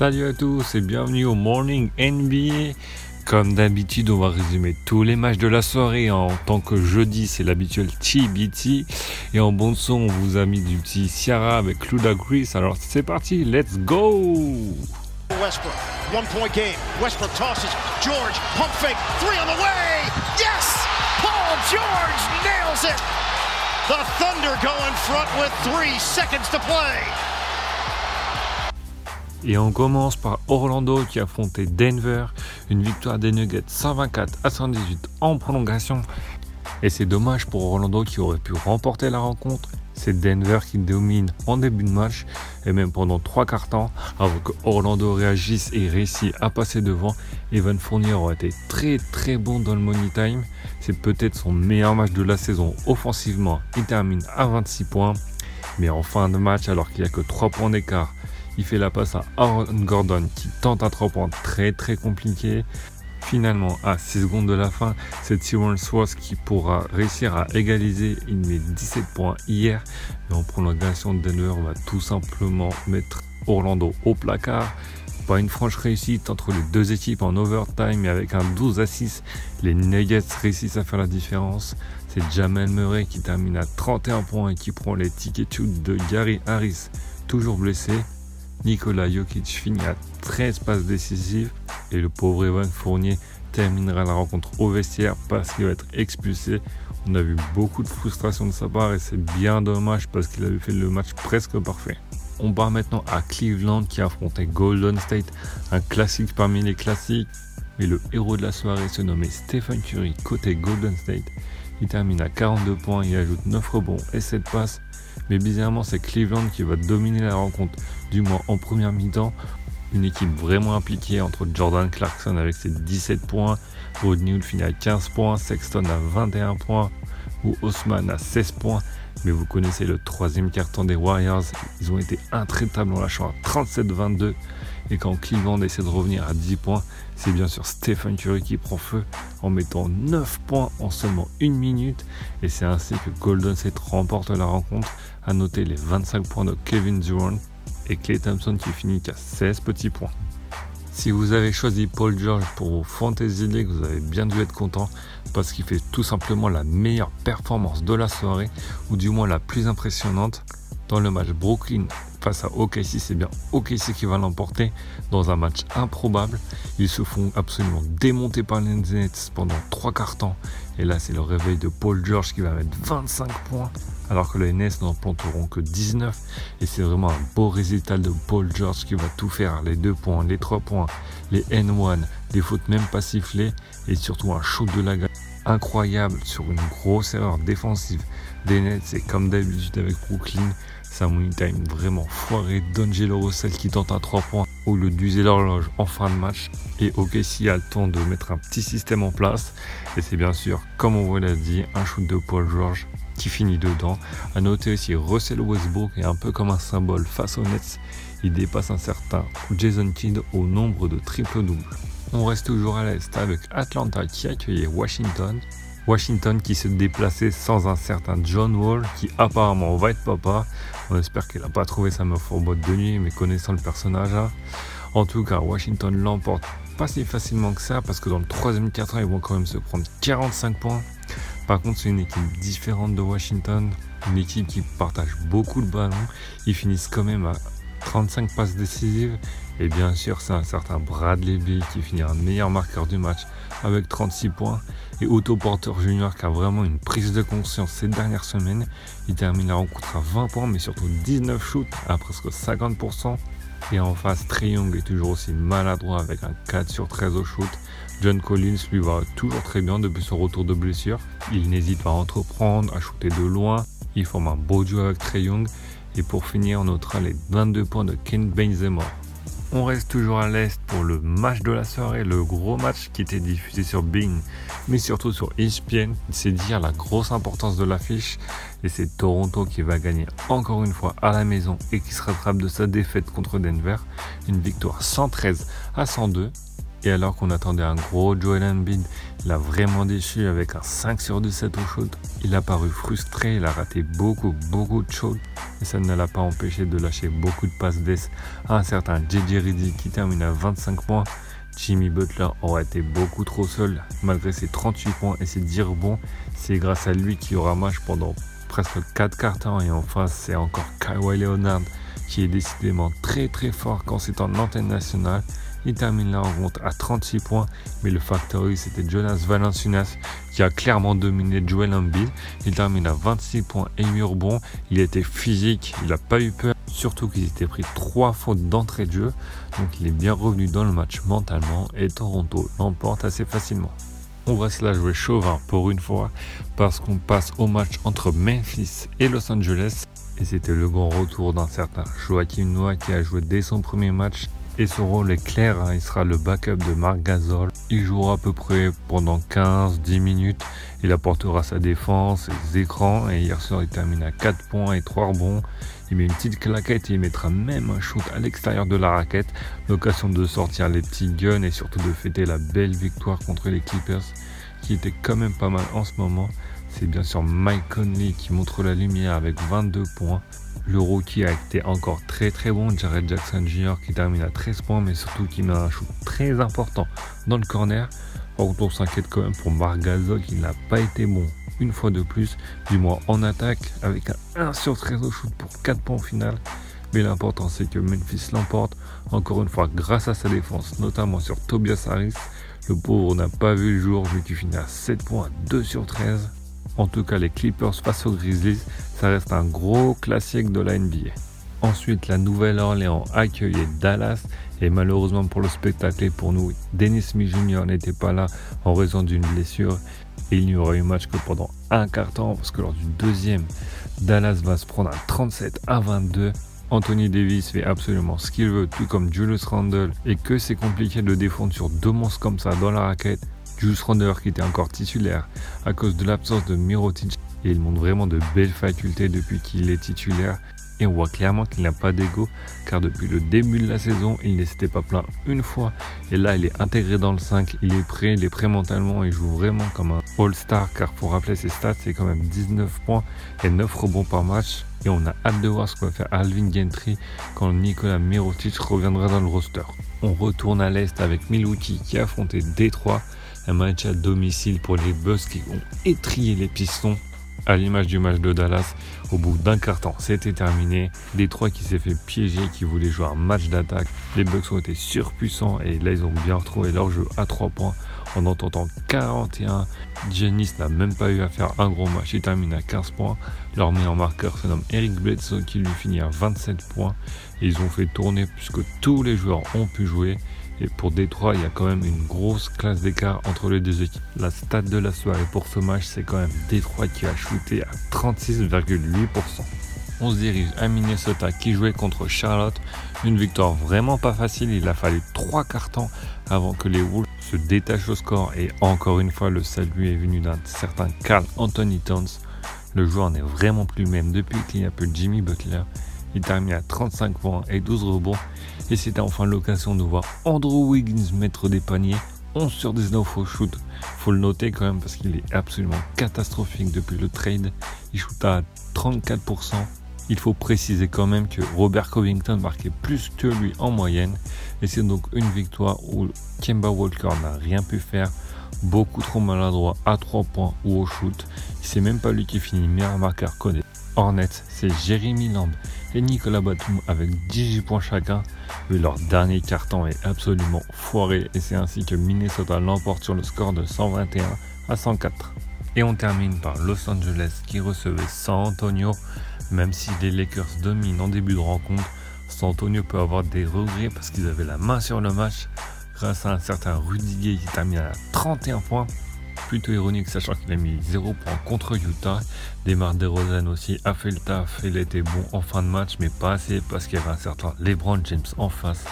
Salut à tous et bienvenue au Morning NBA. Comme d'habitude, on va résumer tous les matchs de la soirée en tant que jeudi, c'est l'habituel TBT. Et en bon son, on vous a mis du petit Ciara avec Ludacris. Alors c'est parti, let's go! Westbrook, one point game. Westbrook tosses. George, pump fake, three on the way. Yes! Paul George nails it. The Thunder go in front with three seconds to play. Et on commence par Orlando qui affrontait Denver. Une victoire des Nuggets 124 à 118 en prolongation. Et c'est dommage pour Orlando qui aurait pu remporter la rencontre. C'est Denver qui domine en début de match et même pendant trois quarts temps avant que Orlando réagisse et réussisse à passer devant. Evan Fournier aurait été très très bon dans le money time. C'est peut-être son meilleur match de la saison offensivement. Il termine à 26 points. Mais en fin de match, alors qu'il n'y a que 3 points d'écart, il fait la passe à Aaron Gordon qui tente un 3 points très très compliqué. Finalement, à 6 secondes de la fin, c'est Tyrone Swartz qui pourra réussir à égaliser. Il met 17 points hier. Et en prolongation, Denver va tout simplement mettre Orlando au placard. Pas une franche réussite entre les deux équipes en overtime et avec un 12 à 6, les Nuggets réussissent à faire la différence. C'est Jamel Murray qui termine à 31 points et qui prend les tickets de Gary Harris, toujours blessé. Nikola Jokic finit à 13 passes décisives et le pauvre Evan Fournier terminera la rencontre au vestiaire parce qu'il va être expulsé. On a vu beaucoup de frustration de sa part et c'est bien dommage parce qu'il avait fait le match presque parfait. On part maintenant à Cleveland qui affrontait Golden State, un classique parmi les classiques. Mais le héros de la soirée se nommait Stephen Curry côté Golden State. Il termine à 42 points, il ajoute 9 rebonds et 7 passes. Mais bizarrement, c'est Cleveland qui va dominer la rencontre, du moins en première mi-temps. Une équipe vraiment impliquée entre Jordan Clarkson avec ses 17 points, Rodney finit à 15 points, Sexton à 21 points, ou Osman à 16 points. Mais vous connaissez le troisième carton des Warriors, ils ont été intraitables en lâchant à 37-22. Et quand Cleveland essaie de revenir à 10 points, c'est bien sûr Stephen Curry qui prend feu en mettant 9 points en seulement une minute. Et c'est ainsi que Golden State remporte la rencontre. À noter les 25 points de Kevin Durant et Clay Thompson qui finit qu'à 16 petits points. Si vous avez choisi Paul George pour vos Fantasy League, vous avez bien dû être content parce qu'il fait tout simplement la meilleure performance de la soirée, ou du moins la plus impressionnante. Dans le match Brooklyn face à OKC, c'est bien OKC qui va l'emporter dans un match improbable. Ils se font absolument démonter par les Nets pendant trois quarts temps. Et là, c'est le réveil de Paul George qui va mettre 25 points, alors que les Nets n'en planteront que 19. Et c'est vraiment un beau résultat de Paul George qui va tout faire les deux points, les trois points, les N1, des fautes même pas sifflées, et surtout un shoot de la gamme incroyable sur une grosse erreur défensive des Nets. C'est comme d'habitude avec Brooklyn, money time vraiment foiré d'Angelo Russell qui tente un 3 points au lieu d'user l'horloge en fin de match. Et OKC a le temps de mettre un petit système en place. Et c'est bien sûr, comme on vous l'a dit, un shoot de Paul George qui finit dedans. À noter aussi Russell Westbrook est un peu comme un symbole face aux Nets. Il dépasse un certain Jason Kidd au nombre de triple-doubles. On reste toujours à l'Est avec Atlanta qui accueillait Washington. Washington qui se déplaçait sans un certain John Wall qui apparemment va être papa. On espère qu'il n'a pas trouvé sa meuf en boîte de nuit, mais connaissant le personnage. hein. En tout cas, Washington l'emporte pas si facilement que ça parce que dans le troisième quart ils vont quand même se prendre 45 points. Par contre, c'est une équipe différente de Washington, une équipe qui partage beaucoup de ballons. Ils finissent quand même à 35 passes décisives. Et bien sûr, c'est un certain Bradley Bill qui finit un meilleur marqueur du match avec 36 points. Et Otto Porter Jr. qui a vraiment une prise de conscience ces dernières semaines. Il termine la rencontre à 20 points, mais surtout 19 shoots à presque 50%. Et en face, Trey Young est toujours aussi maladroit avec un 4 sur 13 au shoot. John Collins lui va toujours très bien depuis son retour de blessure. Il n'hésite pas à entreprendre, à shooter de loin. Il forme un beau duo avec Trey Young. Et pour finir, on notera les 22 points de Ken Benzema. On reste toujours à l'Est pour le match de la soirée, le gros match qui était diffusé sur Bing, mais surtout sur ESPN. C'est dire la grosse importance de l'affiche. Et c'est Toronto qui va gagner encore une fois à la maison et qui se rattrape de sa défaite contre Denver. Une victoire 113 à 102. Et alors qu'on attendait un gros Joel Embiid, il a vraiment déçu avec un 5 sur 17 au shoot. Il a paru frustré, il a raté beaucoup, beaucoup de shots. Et ça ne l'a pas empêché de lâcher beaucoup de passes d'ess à un certain JJ Reddy qui termine à 25 points. Jimmy Butler aurait été beaucoup trop seul malgré ses 38 points et ses 10 rebonds. C'est grâce à lui qu'il aura match pendant presque 4 quarts temps et en face c'est encore Kawhi Leonard qui est décidément très très fort quand c'est en antenne nationale. Il termine la rencontre à 36 points, mais le factory c'était Jonas Valanciunas qui a clairement dominé Joel Embiid. Il termine à 26 points et 8 rebonds. Il était physique, il n'a pas eu peur, surtout qu'il était pris 3 fautes d'entrée de jeu. Donc il est bien revenu dans le match mentalement et Toronto l'emporte assez facilement. On va se la jouer chauvin pour une fois parce qu'on passe au match entre Memphis et Los Angeles. Et c'était le grand retour d'un certain Joachim Noah qui a joué dès son premier match et son rôle est clair, hein. il sera le backup de Marc Gasol. Il jouera à peu près pendant 15-10 minutes. Il apportera sa défense, ses écrans et hier soir il termine à 4 points et 3 rebonds. Il met une petite claquette et il mettra même un shoot à l'extérieur de la raquette. L'occasion de sortir les petits guns et surtout de fêter la belle victoire contre les Clippers qui était quand même pas mal en ce moment. C'est bien sûr Mike Conley qui montre la lumière avec 22 points. Le rookie a été encore très très bon, Jared Jackson Jr. qui termine à 13 points, mais surtout qui met un shoot très important dans le corner. Par contre, on s'inquiète quand même pour Marc Gasol qui n'a pas été bon une fois de plus, du moins en attaque, avec un 1 sur 13 au shoot pour 4 points au final. Mais l'important c'est que Memphis l'emporte, encore une fois grâce à sa défense, notamment sur Tobias Harris. Le pauvre n'a pas vu le jour vu qu'il finit à 7 points, 2 sur 13. En tout cas, les Clippers face aux Grizzlies, ça reste un gros classique de la NBA. Ensuite, la Nouvelle-Orléans accueillait Dallas et malheureusement pour le spectacle et pour nous, Dennis Smith Jr. n'était pas là en raison d'une blessure et il n'y aura eu match que pendant un quart temps parce que lors du deuxième, Dallas va se prendre un 37 à 22. Anthony Davis fait absolument ce qu'il veut, tout comme Julius Randle, et que c'est compliqué de défendre sur deux monstres comme ça dans la raquette. Jules Ronder qui était encore titulaire à cause de l'absence de Mirotic et il montre vraiment de belles facultés depuis qu'il est titulaire. Et on voit clairement qu'il n'a pas d'ego car depuis le début de la saison il ne s'était pas plaint une fois. Et là il est intégré dans le 5, il est prêt, il est prêt mentalement, il joue vraiment comme un all-star car pour rappeler ses stats c'est quand même 19 points et 9 rebonds par match. Et on a hâte de voir ce que va faire Alvin Gentry quand Nicolas Mirotic reviendra dans le roster. On retourne à l'Est avec Milwaukee qui a affronté Détroit un match à domicile pour les Bucks qui ont étrié les pistons à l'image du match de Dallas. Au bout d'un quart temps, c'était terminé. Détroit qui s'est fait piéger, qui voulait jouer un match d'attaque. Les Bucks ont été surpuissants et là ils ont bien retrouvé leur jeu à 3 points en entendant 41. Janice n'a même pas eu à faire un gros match, il termine à 15 points. Leur meilleur marqueur se nomme Eric Bledsoe qui lui finit à 27 points. Ils ont fait tourner puisque tous les joueurs ont pu jouer. Et pour Détroit, il y a quand même une grosse classe d'écart entre les deux équipes. La stat de la soirée pour ce match, c'est quand même Détroit qui a shooté à 36,8%. On se dirige à Minnesota qui jouait contre Charlotte. Une victoire vraiment pas facile. Il a fallu trois temps avant que les Wolves se détachent au score. Et encore une fois, le salut est venu d'un certain Carl Anthony Towns. Le joueur n'est vraiment plus le même depuis qu'il n'y a plus Jimmy Butler. Il termine à 35 points et 12 rebonds. Et c'était enfin l'occasion de voir Andrew Wiggins mettre des paniers. 11 sur 19 au shoot. Faut le noter quand même parce qu'il est absolument catastrophique depuis le trade. Il shoot à 34%. Il faut préciser quand même que Robert Covington marquait plus que lui en moyenne. Et c'est donc une victoire où Kemba Walker n'a rien pu faire. Beaucoup trop maladroit à 3 points ou au shoot. C'est même pas lui qui finit meilleur marqueur connaît. Hornets, c'est Jeremy Lamb et Nicolas Batum avec 18 points chacun. Mais leur dernier carton est absolument foiré et c'est ainsi que Minnesota l'emporte sur le score de 121 à 104. Et on termine par Los Angeles qui recevait San Antonio. Même si les Lakers dominent en début de rencontre, San Antonio peut avoir des regrets parce qu'ils avaient la main sur le match grâce à un certain Rudy qui termine à 31 points plutôt ironique, sachant qu'il a mis 0 points contre Utah. Demar DeRozan aussi a fait le taf. Il était bon en fin de match, mais pas assez parce qu'il y avait un certain LeBron James en face.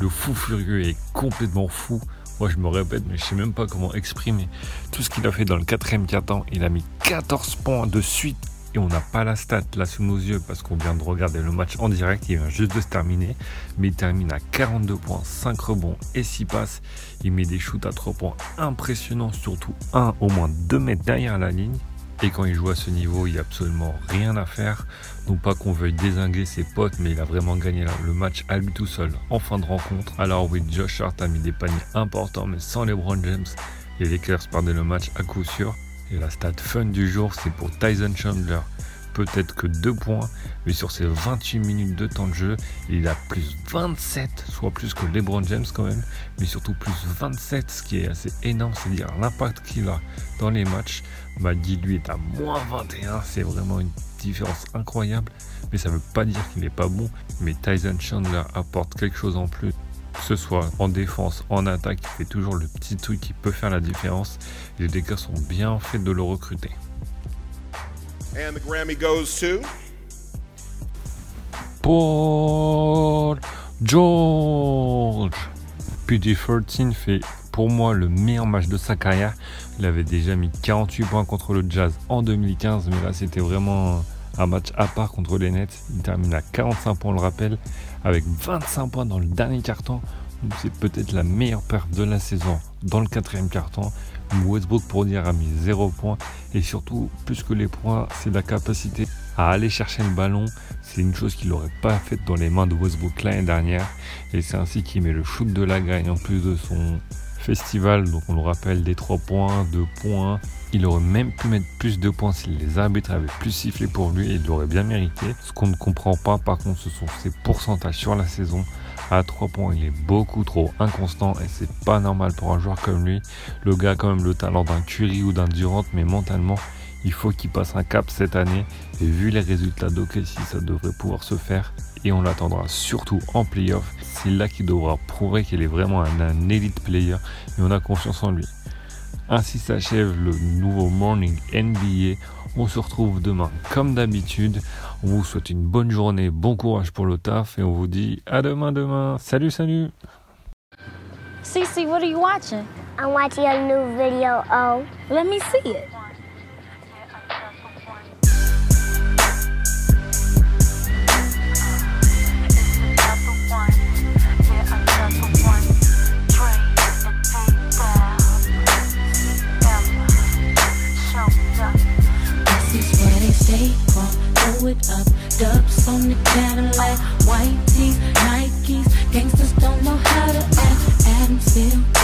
Le fou furieux est complètement fou. Moi, je me répète, mais je sais même pas comment exprimer tout ce qu'il a fait dans le quatrième quart-temps. Il a mis 14 points de suite on n'a pas la stat là sous nos yeux parce qu'on vient de regarder le match en direct, il vient juste de se terminer, mais il termine à 42 points, 5 rebonds et 6 passes. Il met des shoots à 3 points impressionnants, surtout un au moins 2 mètres derrière la ligne. Et quand il joue à ce niveau, il n'y a absolument rien à faire. Non pas qu'on veuille désinguer ses potes, mais il a vraiment gagné le match à lui tout seul en fin de rencontre. Alors oui, Josh Hart a mis des paniers importants, mais sans LeBron James, les Lakers perdaient le match à coup sûr. La stat fun du jour, c'est pour Tyson Chandler peut-être que 2 points, mais sur ces 28 minutes de temps de jeu, il a plus 27, soit plus que LeBron James quand même, mais surtout plus 27, ce qui est assez énorme, c'est dire l'impact qu'il a dans les matchs. Magui lui est à moins 21, c'est vraiment une différence incroyable, mais ça ne veut pas dire qu'il n'est pas bon, mais Tyson Chandler apporte quelque chose en plus que ce soit en défense, en attaque, il fait toujours le petit truc qui peut faire la différence. Les Lakers sont bien faits de le recruter. And the Grammy goes to Paul George. PD13 fait pour moi le meilleur match de sa carrière. Il avait déjà mis 48 points contre le Jazz en 2015, mais là c'était vraiment un match à part contre les Nets. Il termine à 45 points, le rappelle, avec 25 points dans le dernier carton. C'est peut-être la meilleure perte de la saison dans le quatrième carton. Westbrook, pour dire, a mis 0 points. Et surtout, plus que les points, c'est la capacité à aller chercher le ballon. C'est une chose qu'il n'aurait pas faite dans les mains de Westbrook l'année dernière. Et c'est ainsi qu'il met le shoot de la gagne en plus de son festival. Donc on le rappelle, des 3 points, 2 points. Il aurait même pu mettre plus de points si les arbitres avaient plus sifflé pour lui et il l'aurait bien mérité. Ce qu'on ne comprend pas par contre, ce sont ses pourcentages sur la saison. À 3 points, il est beaucoup trop inconstant et c'est pas normal pour un joueur comme lui. Le gars a quand même le talent d'un Curry ou d'un Durant, mais mentalement, il faut qu'il passe un cap cette année. Et vu les résultats d'OKC, ça devrait pouvoir se faire. Et on l'attendra surtout en playoff. C'est là qu'il devra prouver qu'il est vraiment un, elite player. Et on a confiance en lui. Ainsi s'achève le nouveau Morning NBA. On se retrouve demain comme d'habitude. On vous souhaite une bonne journée, bon courage pour le taf et on vous dit à demain demain. Salut salut. Cece, what are you watching? I'm watching a new video of Let me see it. It up, dubs on the Cadillac, white tees, Nikes. Gangsters don't know how to act. Adamsville, Bankhead,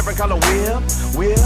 different color. Whip, whip,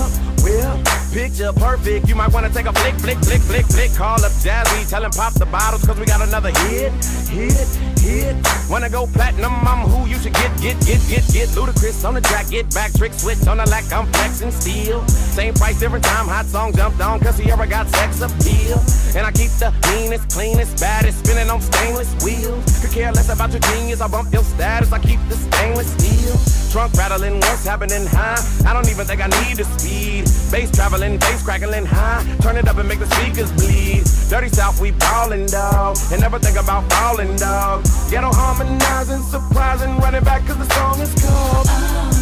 whip. Picture perfect. You might want to take a flick, flick, flick, flick, flick. Call up Jazzy. Tell him pop the bottles, cause we got another hit, hit, hit. Wanna go platinum, I'm who you should get, get, get, get, get. Ludacris on the track, get back, trick switch on the lack, I'm flexing steel. Same price, different time, hot song jumped on, cause he ever got sex appeal. And I keep the meanest, cleanest, baddest, spinning on stainless wheels. Could care less about your genius, I bump your status, I keep the stainless steel. Trunk rattling, what's happening high? I don't even think I need the speed. Bass traveling, bass crackling high. Turn it up and make the speakers bleed. Dirty South, we ballin', dog. And never think about falling, dog. Ghetto harmonizing, surprising, running back cause the song is called.